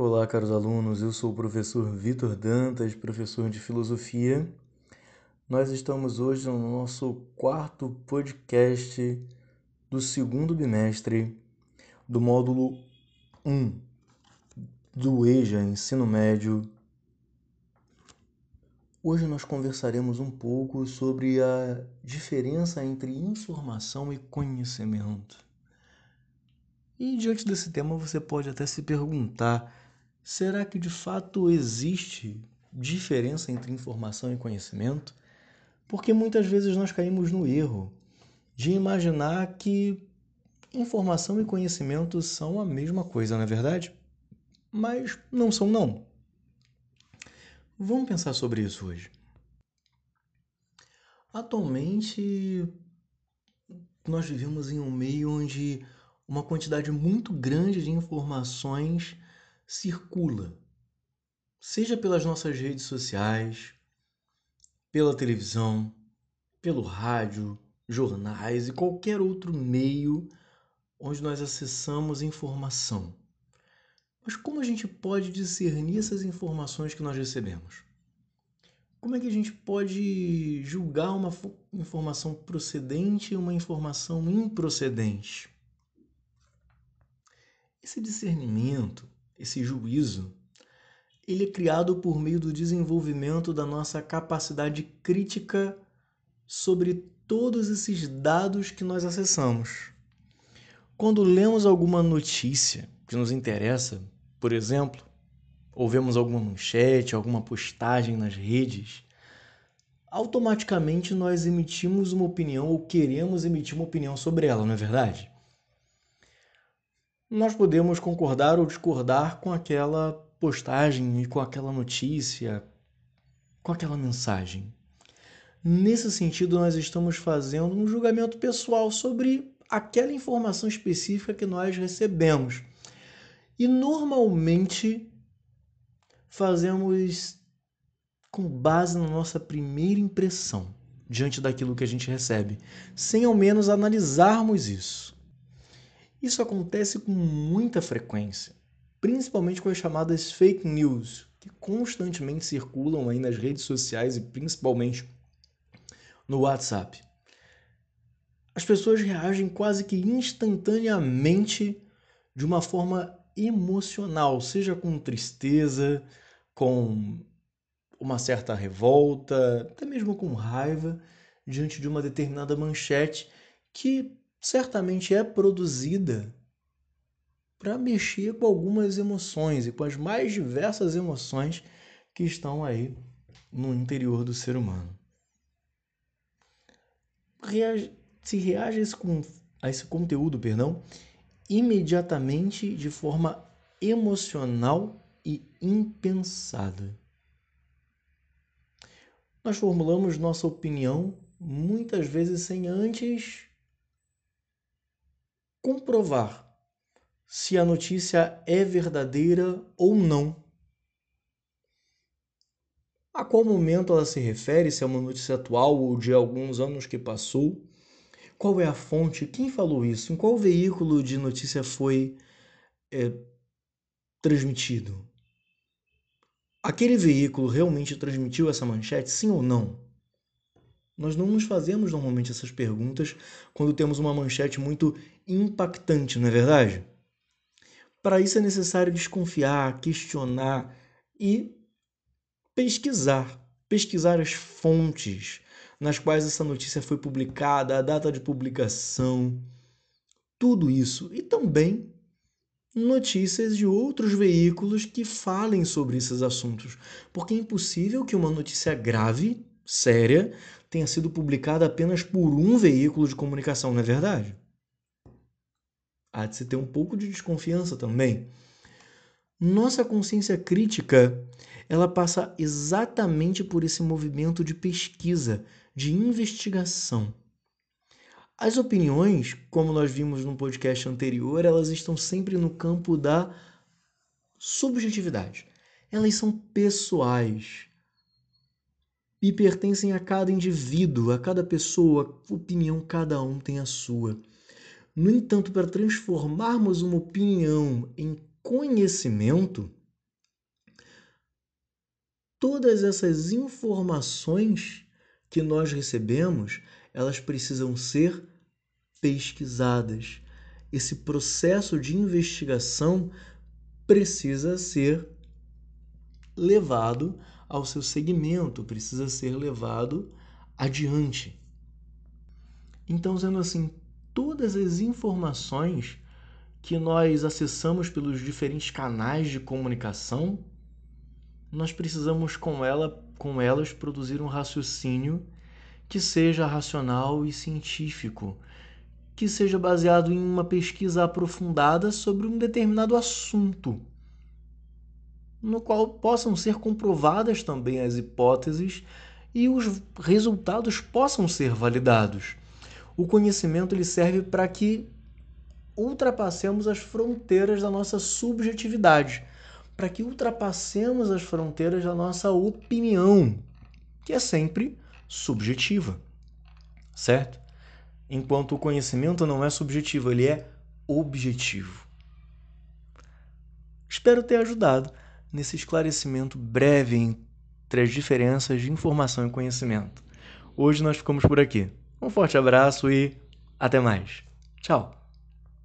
Olá, caros alunos. Eu sou o professor Vitor Dantas, professor de filosofia. Nós estamos hoje no nosso quarto podcast do segundo bimestre do módulo 1 do EJA Ensino Médio. Hoje nós conversaremos um pouco sobre a diferença entre informação e conhecimento. E diante desse tema você pode até se perguntar Será que de fato existe diferença entre informação e conhecimento? Porque muitas vezes nós caímos no erro de imaginar que informação e conhecimento são a mesma coisa, não é verdade? Mas não são não. Vamos pensar sobre isso hoje. Atualmente nós vivemos em um meio onde uma quantidade muito grande de informações circula, seja pelas nossas redes sociais, pela televisão, pelo rádio, jornais e qualquer outro meio onde nós acessamos informação. Mas como a gente pode discernir essas informações que nós recebemos? Como é que a gente pode julgar uma informação procedente e uma informação improcedente? Esse discernimento esse juízo, ele é criado por meio do desenvolvimento da nossa capacidade crítica sobre todos esses dados que nós acessamos. Quando lemos alguma notícia que nos interessa, por exemplo, ou vemos alguma manchete, alguma postagem nas redes, automaticamente nós emitimos uma opinião ou queremos emitir uma opinião sobre ela, não é verdade? Nós podemos concordar ou discordar com aquela postagem e com aquela notícia, com aquela mensagem. Nesse sentido, nós estamos fazendo um julgamento pessoal sobre aquela informação específica que nós recebemos. E normalmente fazemos com base na nossa primeira impressão diante daquilo que a gente recebe, sem ao menos analisarmos isso. Isso acontece com muita frequência, principalmente com as chamadas fake news, que constantemente circulam aí nas redes sociais e principalmente no WhatsApp. As pessoas reagem quase que instantaneamente de uma forma emocional, seja com tristeza, com uma certa revolta, até mesmo com raiva, diante de uma determinada manchete que certamente é produzida para mexer com algumas emoções e com as mais diversas emoções que estão aí no interior do ser humano. Reage, se reage a esse, a esse conteúdo, perdão, imediatamente de forma emocional e impensada. Nós formulamos nossa opinião muitas vezes sem antes comprovar se a notícia é verdadeira ou não. A qual momento ela se refere, se é uma notícia atual ou de alguns anos que passou? Qual é a fonte? Quem falou isso? Em qual veículo de notícia foi é, transmitido? Aquele veículo realmente transmitiu essa manchete, sim ou não? Nós não nos fazemos normalmente essas perguntas quando temos uma manchete muito impactante, não é verdade? Para isso é necessário desconfiar, questionar e pesquisar. Pesquisar as fontes nas quais essa notícia foi publicada, a data de publicação, tudo isso. E também notícias de outros veículos que falem sobre esses assuntos. Porque é impossível que uma notícia grave, séria, tenha sido publicada apenas por um veículo de comunicação, não é verdade? Há de se ter um pouco de desconfiança também. Nossa consciência crítica, ela passa exatamente por esse movimento de pesquisa, de investigação. As opiniões, como nós vimos no podcast anterior, elas estão sempre no campo da subjetividade. Elas são pessoais e pertencem a cada indivíduo, a cada pessoa, opinião cada um tem a sua. No entanto, para transformarmos uma opinião em conhecimento, todas essas informações que nós recebemos, elas precisam ser pesquisadas. Esse processo de investigação precisa ser levado ao seu segmento, precisa ser levado adiante. Então, sendo assim, todas as informações que nós acessamos pelos diferentes canais de comunicação, nós precisamos com ela, com elas produzir um raciocínio que seja racional e científico, que seja baseado em uma pesquisa aprofundada sobre um determinado assunto, no qual possam ser comprovadas também as hipóteses e os resultados possam ser validados. O conhecimento ele serve para que ultrapassemos as fronteiras da nossa subjetividade, para que ultrapassemos as fronteiras da nossa opinião, que é sempre subjetiva, certo? Enquanto o conhecimento não é subjetivo, ele é objetivo. Espero ter ajudado nesse esclarecimento breve entre as diferenças de informação e conhecimento. Hoje nós ficamos por aqui. Um forte abraço e até mais. Tchau!